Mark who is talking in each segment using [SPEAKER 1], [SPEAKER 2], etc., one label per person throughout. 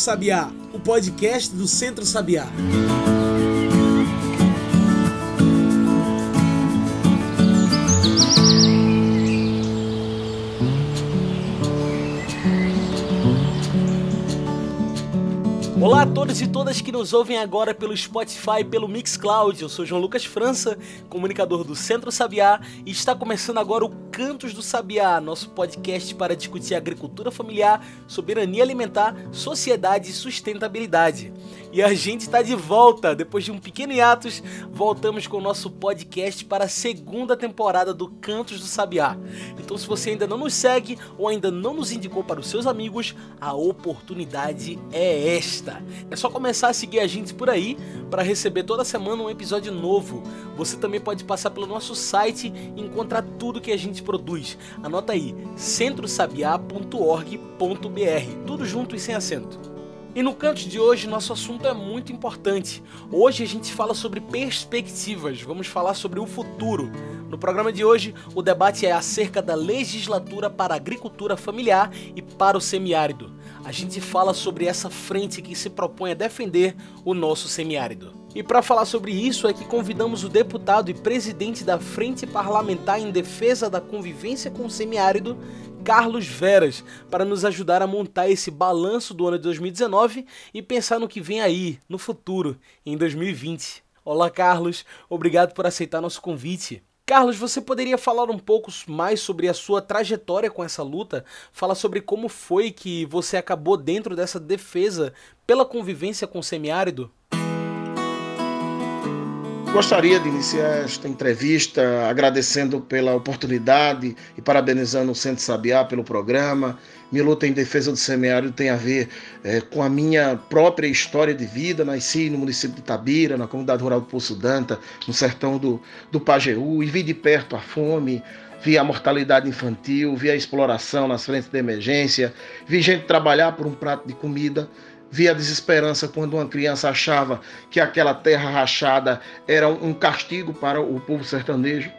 [SPEAKER 1] Sabiá, o podcast do Centro Sabiá. Olá a todos e todas que nos ouvem agora pelo Spotify, pelo Mixcloud. Eu sou João Lucas França, comunicador do Centro Sabiá, e está começando agora o Cantos do Sabiá, nosso podcast para discutir agricultura familiar, soberania alimentar, sociedade e sustentabilidade. E a gente está de volta, depois de um pequeno hiatus, voltamos com o nosso podcast para a segunda temporada do Cantos do Sabiá. Então, se você ainda não nos segue ou ainda não nos indicou para os seus amigos, a oportunidade é esta. É só começar a seguir a gente por aí para receber toda semana um episódio novo. Você também pode passar pelo nosso site e encontrar tudo que a gente produz. Anota aí, centrosabiá.org.br, tudo junto e sem acento. E no canto de hoje, nosso assunto é muito importante. Hoje a gente fala sobre perspectivas, vamos falar sobre o futuro. No programa de hoje, o debate é acerca da legislatura para a agricultura familiar e para o semiárido. A gente fala sobre essa frente que se propõe a defender o nosso semiárido. E para falar sobre isso é que convidamos o deputado e presidente da Frente Parlamentar em Defesa da Convivência com o Semiárido, Carlos Veras, para nos ajudar a montar esse balanço do ano de 2019 e pensar no que vem aí, no futuro, em 2020. Olá, Carlos, obrigado por aceitar nosso convite. Carlos, você poderia falar um pouco mais sobre a sua trajetória com essa luta? Falar sobre como foi que você acabou dentro dessa defesa pela convivência com o semiárido?
[SPEAKER 2] Gostaria de iniciar esta entrevista agradecendo pela oportunidade e parabenizando o Centro Sabiá pelo programa. Minha luta em defesa do semiárido tem a ver é, com a minha própria história de vida. Nasci no município de Tabira, na comunidade rural do Poço Danta, no sertão do, do Pajeú, e vi de perto a fome, vi a mortalidade infantil, vi a exploração nas frentes de emergência, vi gente trabalhar por um prato de comida via desesperança quando uma criança achava que aquela terra rachada era um castigo para o povo sertanejo.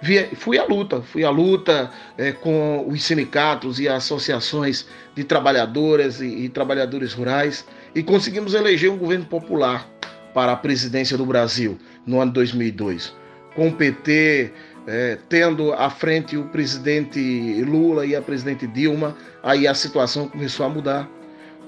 [SPEAKER 2] Via, fui à luta, fui à luta é, com os sindicatos e associações de trabalhadoras e, e trabalhadores rurais e conseguimos eleger um governo popular para a presidência do Brasil no ano 2002. Com o PT é, tendo à frente o presidente Lula e a presidente Dilma, aí a situação começou a mudar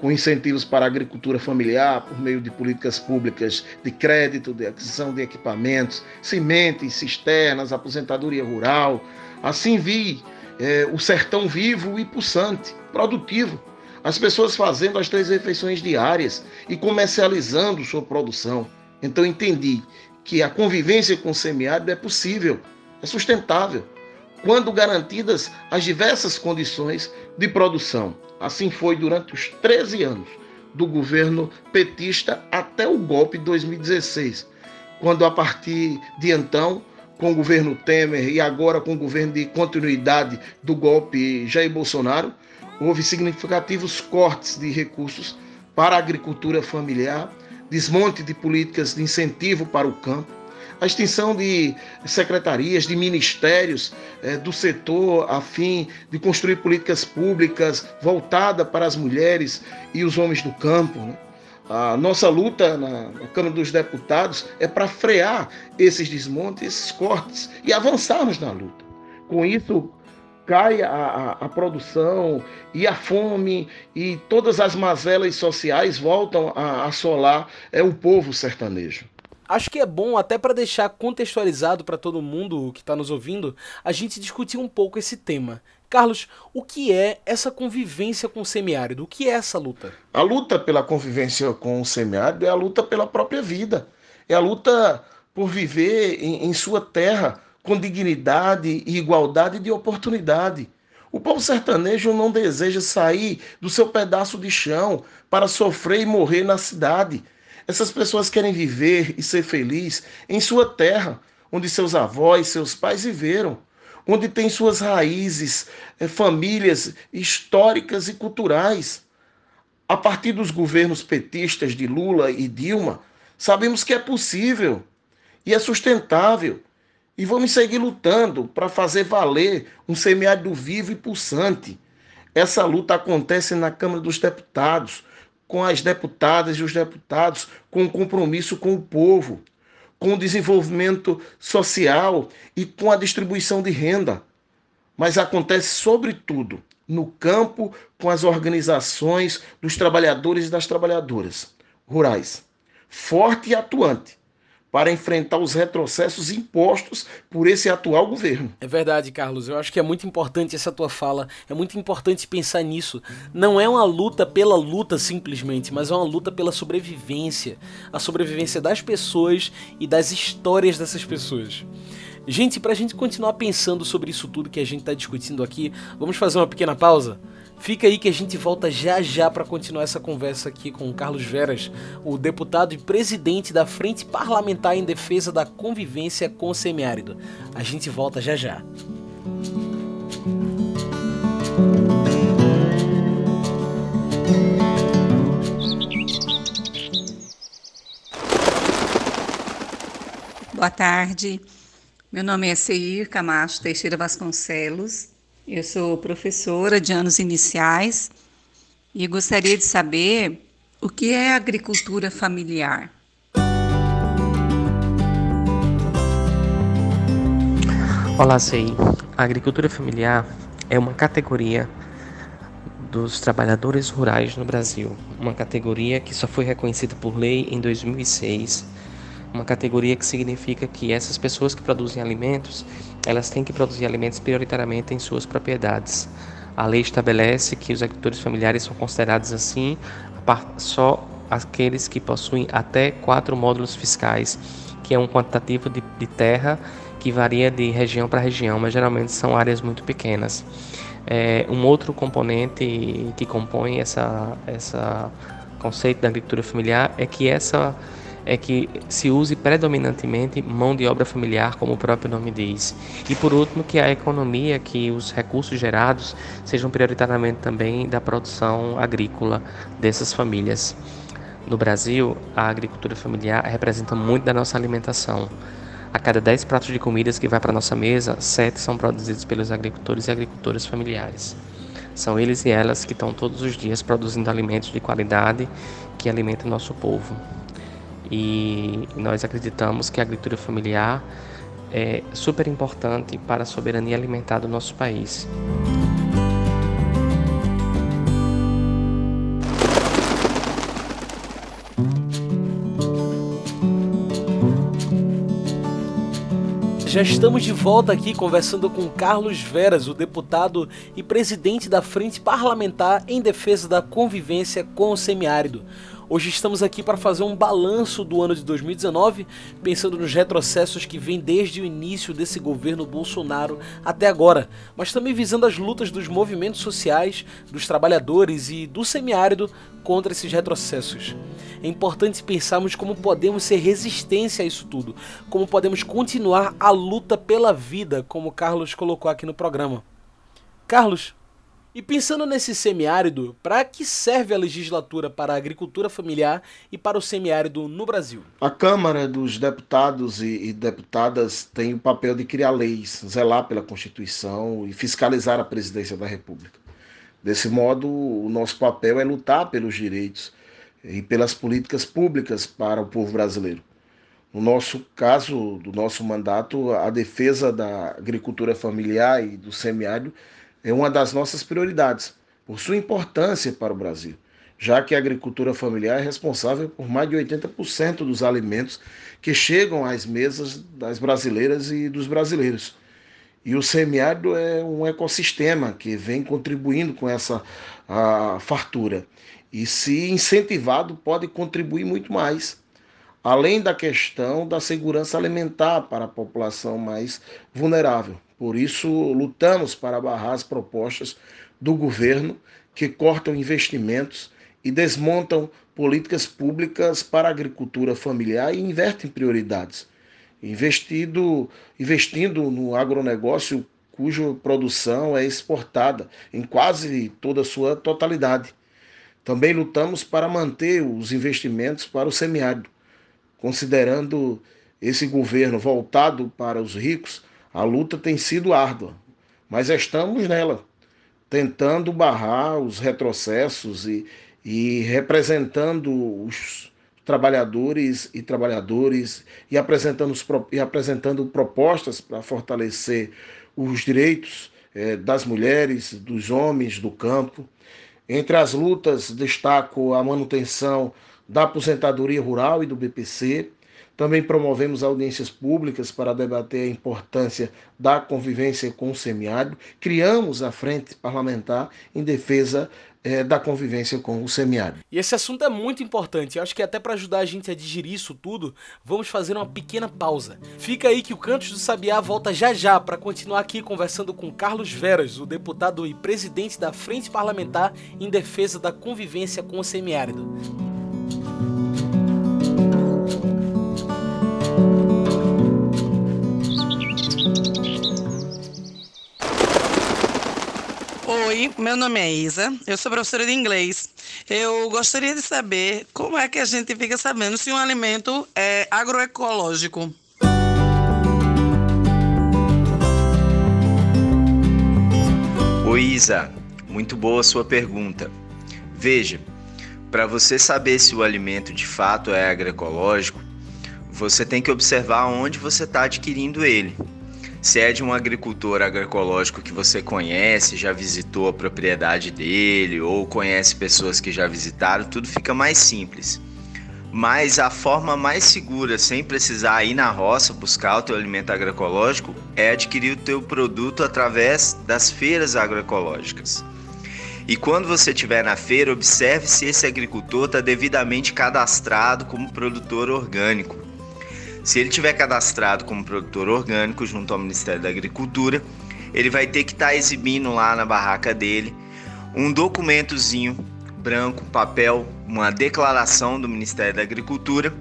[SPEAKER 2] com incentivos para a agricultura familiar por meio de políticas públicas de crédito, de aquisição de equipamentos, sementes, cisternas, aposentadoria rural. Assim vi é, o sertão vivo e pulsante, produtivo. As pessoas fazendo as três refeições diárias e comercializando sua produção. Então entendi que a convivência com o semiárido é possível, é sustentável, quando garantidas as diversas condições de produção. Assim foi durante os 13 anos do governo petista até o golpe de 2016, quando a partir de então, com o governo Temer e agora com o governo de continuidade do golpe Jair Bolsonaro, houve significativos cortes de recursos para a agricultura familiar, desmonte de políticas de incentivo para o campo, a extinção de secretarias, de ministérios é, do setor a fim de construir políticas públicas voltadas para as mulheres e os homens do campo. Né? A nossa luta na, na Câmara dos Deputados é para frear esses desmontes, esses cortes e avançarmos na luta. Com isso, cai a, a, a, produção e a fome e todas as mazelas sociais voltam a assolar é, o povo sertanejo
[SPEAKER 1] acho que é bom, até para deixar contextualizado para todo mundo que está nos ouvindo, a gente discutir um pouco esse tema. Carlos, o que é essa convivência com o semiárido? O que é essa luta?
[SPEAKER 2] A luta pela convivência com o semiárido é a luta pela própria vida. É a luta por viver em, em sua terra com dignidade e igualdade de oportunidade. O povo sertanejo não deseja sair do seu pedaço de chão para sofrer e morrer na cidade. Essas pessoas querem viver e ser feliz em sua terra, onde seus avós, seus pais viveram, onde tem suas raízes, é, famílias históricas e culturais. A partir dos governos petistas de Lula e Dilma, sabemos que é possível e é sustentável. E vamos seguir lutando para fazer valer um semiárido vivo e pulsante. Essa luta acontece na Câmara dos Deputados, com as deputadas e os deputados, com o compromisso com o povo, com o desenvolvimento social e com a distribuição de renda. Mas acontece, sobretudo, no campo com as organizações dos trabalhadores e das trabalhadoras rurais, forte e atuante, para enfrentar os retrocessos impostos por esse atual governo.
[SPEAKER 1] É verdade, Carlos. Eu acho que é muito importante essa tua fala. É muito importante pensar nisso. Não é uma luta pela luta simplesmente, mas é uma luta pela sobrevivência, a sobrevivência das pessoas e das histórias dessas pessoas. Gente, para a gente continuar pensando sobre isso tudo que a gente está discutindo aqui, vamos fazer uma pequena pausa? Fica aí que a gente volta já já para continuar essa conversa aqui com o Carlos Veras, o deputado e presidente da Frente Parlamentar em Defesa da Convivência com o Semiárido. A gente volta já já.
[SPEAKER 3] Boa tarde. Meu nome é Seir Camacho Teixeira Vasconcelos. Eu sou professora de anos iniciais e gostaria de saber o que é agricultura familiar.
[SPEAKER 4] Olá, Sei. A agricultura familiar é uma categoria dos trabalhadores rurais no Brasil, uma categoria que só foi reconhecida por lei em 2006 uma categoria que significa que essas pessoas que produzem alimentos, elas têm que produzir alimentos prioritariamente em suas propriedades. A lei estabelece que os agricultores familiares são considerados assim só aqueles que possuem até quatro módulos fiscais, que é um quantitativo de, de terra que varia de região para região, mas geralmente são áreas muito pequenas. É, um outro componente que compõe essa, essa conceito da agricultura familiar é que essa é que se use predominantemente mão de obra familiar, como o próprio nome diz. E por último, que a economia, que os recursos gerados sejam prioritariamente também da produção agrícola dessas famílias. No Brasil, a agricultura familiar representa muito da nossa alimentação. A cada 10 pratos de comidas que vai para nossa mesa, 7 são produzidos pelos agricultores e agricultoras familiares. São eles e elas que estão todos os dias produzindo alimentos de qualidade que alimentam nosso povo e nós acreditamos que a agricultura familiar é super importante para a soberania alimentar do nosso país.
[SPEAKER 1] Já estamos de volta aqui conversando com Carlos Veras, o deputado e presidente da Frente Parlamentar em Defesa da Convivência com o Semiárido. Hoje estamos aqui para fazer um balanço do ano de 2019, pensando nos retrocessos que vêm desde o início desse governo Bolsonaro até agora, mas também visando as lutas dos movimentos sociais, dos trabalhadores e do semiárido contra esses retrocessos. É importante pensarmos como podemos ser resistência a isso tudo, como podemos continuar a luta pela vida, como Carlos colocou aqui no programa. Carlos, e pensando nesse semiárido, para que serve a legislatura para a agricultura familiar e para o semiárido no Brasil?
[SPEAKER 2] A Câmara dos Deputados e, Deputadas tem o papel de criar leis, zelar pela Constituição e fiscalizar a presidência da República. Desse modo, o nosso papel é lutar pelos direitos e pelas políticas públicas para o povo brasileiro. No nosso caso, do nosso mandato, a defesa da agricultura familiar e do semiárido é uma das nossas prioridades, por sua importância para o Brasil, já que a agricultura familiar é responsável por mais de 80% dos alimentos que chegam às mesas das brasileiras e dos brasileiros. E o semiárido é um ecossistema que vem contribuindo com essa fartura. E, se incentivado, pode contribuir muito mais. Além da questão da segurança alimentar para a população mais vulnerável. Por isso, lutamos para barrar as propostas do governo que cortam investimentos e desmontam políticas públicas para a agricultura familiar e invertem prioridades. Investido, investindo no agronegócio cuja produção é exportada em quase toda a sua totalidade. Também lutamos para manter os investimentos para o semiárido, considerando esse governo voltado para os ricos a luta tem sido árdua, mas estamos nela, tentando barrar os retrocessos e, e representando os trabalhadores e trabalhadores e apresentando, os, e apresentando propostas para fortalecer os direitos eh, das mulheres, dos homens do campo. Entre as lutas, destaco a manutenção da aposentadoria rural e do BPC. Também promovemos audiências públicas para debater a importância da convivência com o semiárido. Criamos a Frente Parlamentar em defesa é, da convivência com o semiárido.
[SPEAKER 1] E esse assunto é muito importante. Eu acho que até para ajudar a gente a digerir isso tudo, vamos fazer uma pequena pausa. Fica aí que o Cantos do Sabiá volta já já para continuar aqui conversando com Carlos Veras, o deputado e presidente da Frente Parlamentar em defesa da convivência com o semiárido.
[SPEAKER 5] Meu nome é Isa, eu sou professora de inglês. Eu gostaria de saber como é que a gente fica sabendo se um alimento é agroecológico.
[SPEAKER 6] Oi, Isa, muito boa sua pergunta. Veja, para você saber se o alimento de fato é agroecológico, você tem que observar onde você está adquirindo ele. Se é de um agricultor agroecológico que você conhece, já visitou a propriedade dele ou conhece pessoas que já visitaram, tudo fica mais simples. Mas a forma mais segura, sem precisar ir na roça buscar o teu alimento agroecológico, é adquirir o teu produto através das feiras agroecológicas. E quando você estiver na feira, observe se esse agricultor está devidamente cadastrado como produtor orgânico. Se ele tiver cadastrado como produtor orgânico junto ao Ministério da Agricultura, ele vai ter que estar tá exibindo lá na barraca dele um documentozinho branco, papel, uma declaração do Ministério da Agricultura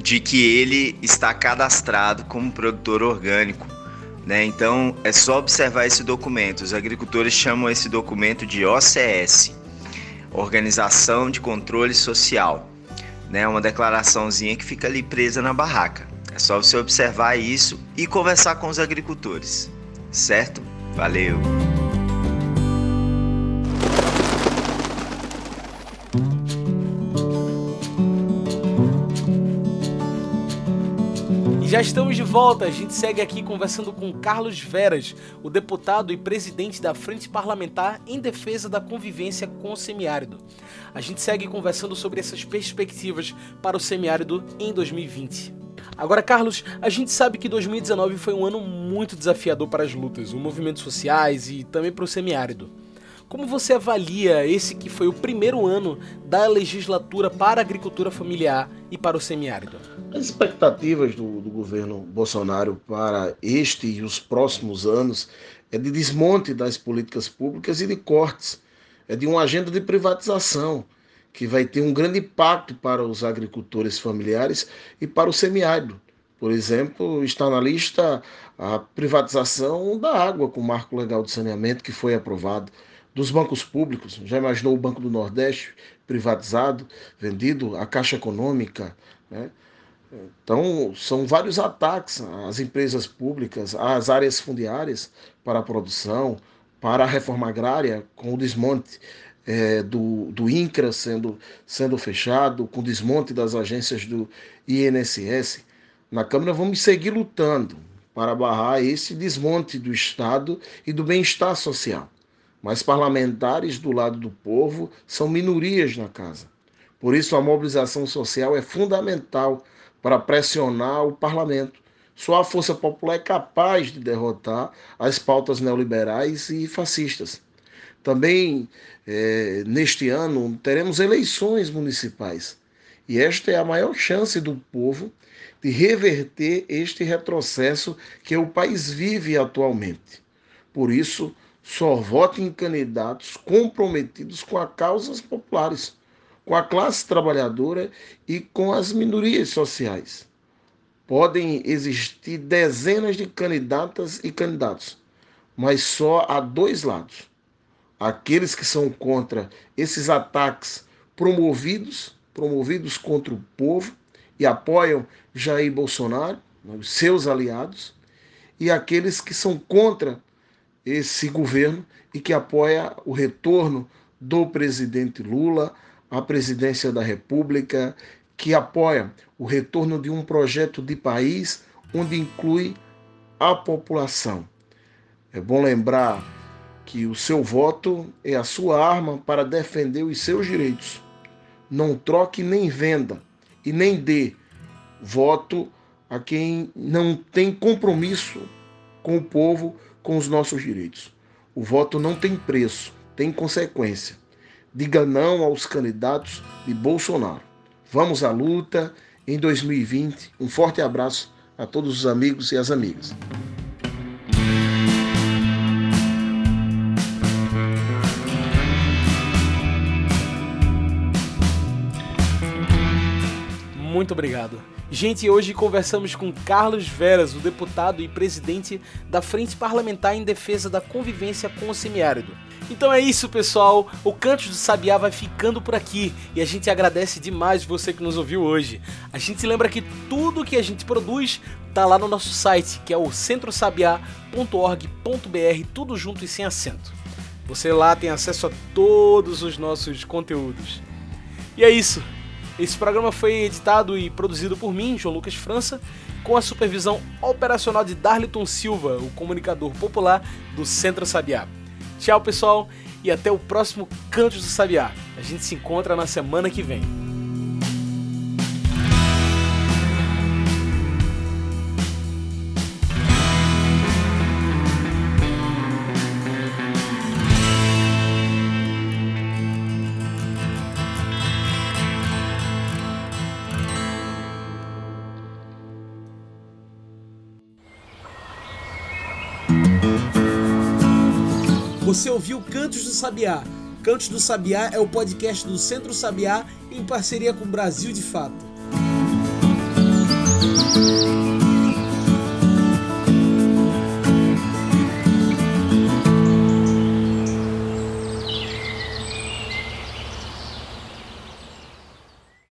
[SPEAKER 6] de que ele está cadastrado como produtor orgânico. Né? Então é só observar esse documento. Os agricultores chamam esse documento de OCS Organização de Controle Social né? Uma declaraçãozinha que fica ali presa na barraca. É só você observar isso e conversar com os agricultores, certo? Valeu!
[SPEAKER 1] já estamos de volta. A gente segue aqui conversando com Carlos Veras, o deputado e presidente da Frente Parlamentar em defesa da convivência com o semiárido. A gente segue conversando sobre essas perspectivas para o semiárido em 2020. Agora, Carlos, a gente sabe que 2019 foi um ano muito desafiador para as lutas, os movimentos sociais e também para o semiárido. Como você avalia esse que foi o primeiro ano da legislatura para a agricultura familiar e para o semiárido?
[SPEAKER 2] As expectativas do, do governo Bolsonaro para este e os próximos anos é de desmonte das políticas públicas e de cortes, é de uma agenda de privatização que vai ter um grande impacto para os agricultores familiares e para o semiárido. Por exemplo, está na lista a privatização da água com o marco legal de saneamento que foi aprovado dos bancos públicos. Já imaginou o Banco do Nordeste privatizado, vendido à Caixa Econômica? Né? Então, são vários ataques às empresas públicas, às áreas fundiárias para a produção, para a reforma agrária, com o desmonte é, do, do INCRA sendo, sendo fechado, com o desmonte das agências do INSS. Na Câmara, vamos seguir lutando para barrar esse desmonte do Estado e do bem-estar social mas parlamentares do lado do povo são minorias na casa. Por isso, a mobilização social é fundamental para pressionar o parlamento. Só a força popular é capaz de derrotar as pautas neoliberais e fascistas. Também, é, neste ano, teremos eleições municipais. E esta é a maior chance do povo de reverter este retrocesso que o país vive atualmente. Por isso, só vote em candidatos comprometidos com as causas populares, com a classe trabalhadora e com as minorias sociais. Podem existir dezenas de candidatas e candidatos, mas só há dois lados. Aqueles que são contra esses ataques promovidos, promovidos contra o povo e apoiam Jair Bolsonaro, os seus aliados, e aqueles que são contra esse governo e que apoia o retorno do presidente Lula à presidência da República, que apoia o retorno de um projeto de país onde inclui a população. É bom lembrar que o seu voto é a sua arma para defender os seus direitos. Não troque nem venda e nem dê voto a quem não tem compromisso com o povo, com os nossos direitos. O voto não tem preço, tem consequência. Diga não aos candidatos de Bolsonaro. Vamos à luta em 2020. Um forte abraço a todos os amigos e as amigas.
[SPEAKER 1] Muito obrigado. Gente, hoje conversamos com Carlos Veras, o deputado e presidente da Frente Parlamentar em Defesa da Convivência com o Semiárido. Então é isso, pessoal. O Cantos do Sabiá vai ficando por aqui e a gente agradece demais você que nos ouviu hoje. A gente lembra que tudo que a gente produz tá lá no nosso site, que é o centrosabiá.org.br, tudo junto e sem acento. Você lá tem acesso a todos os nossos conteúdos. E é isso. Esse programa foi editado e produzido por mim, João Lucas França, com a supervisão operacional de Darliton Silva, o comunicador popular do Centro Sabiá. Tchau, pessoal, e até o próximo Cantos do Sabiá. A gente se encontra na semana que vem. Você ouviu Cantos do Sabiá. Cantos do Sabiá é o podcast do Centro Sabiá em parceria com Brasil de Fato.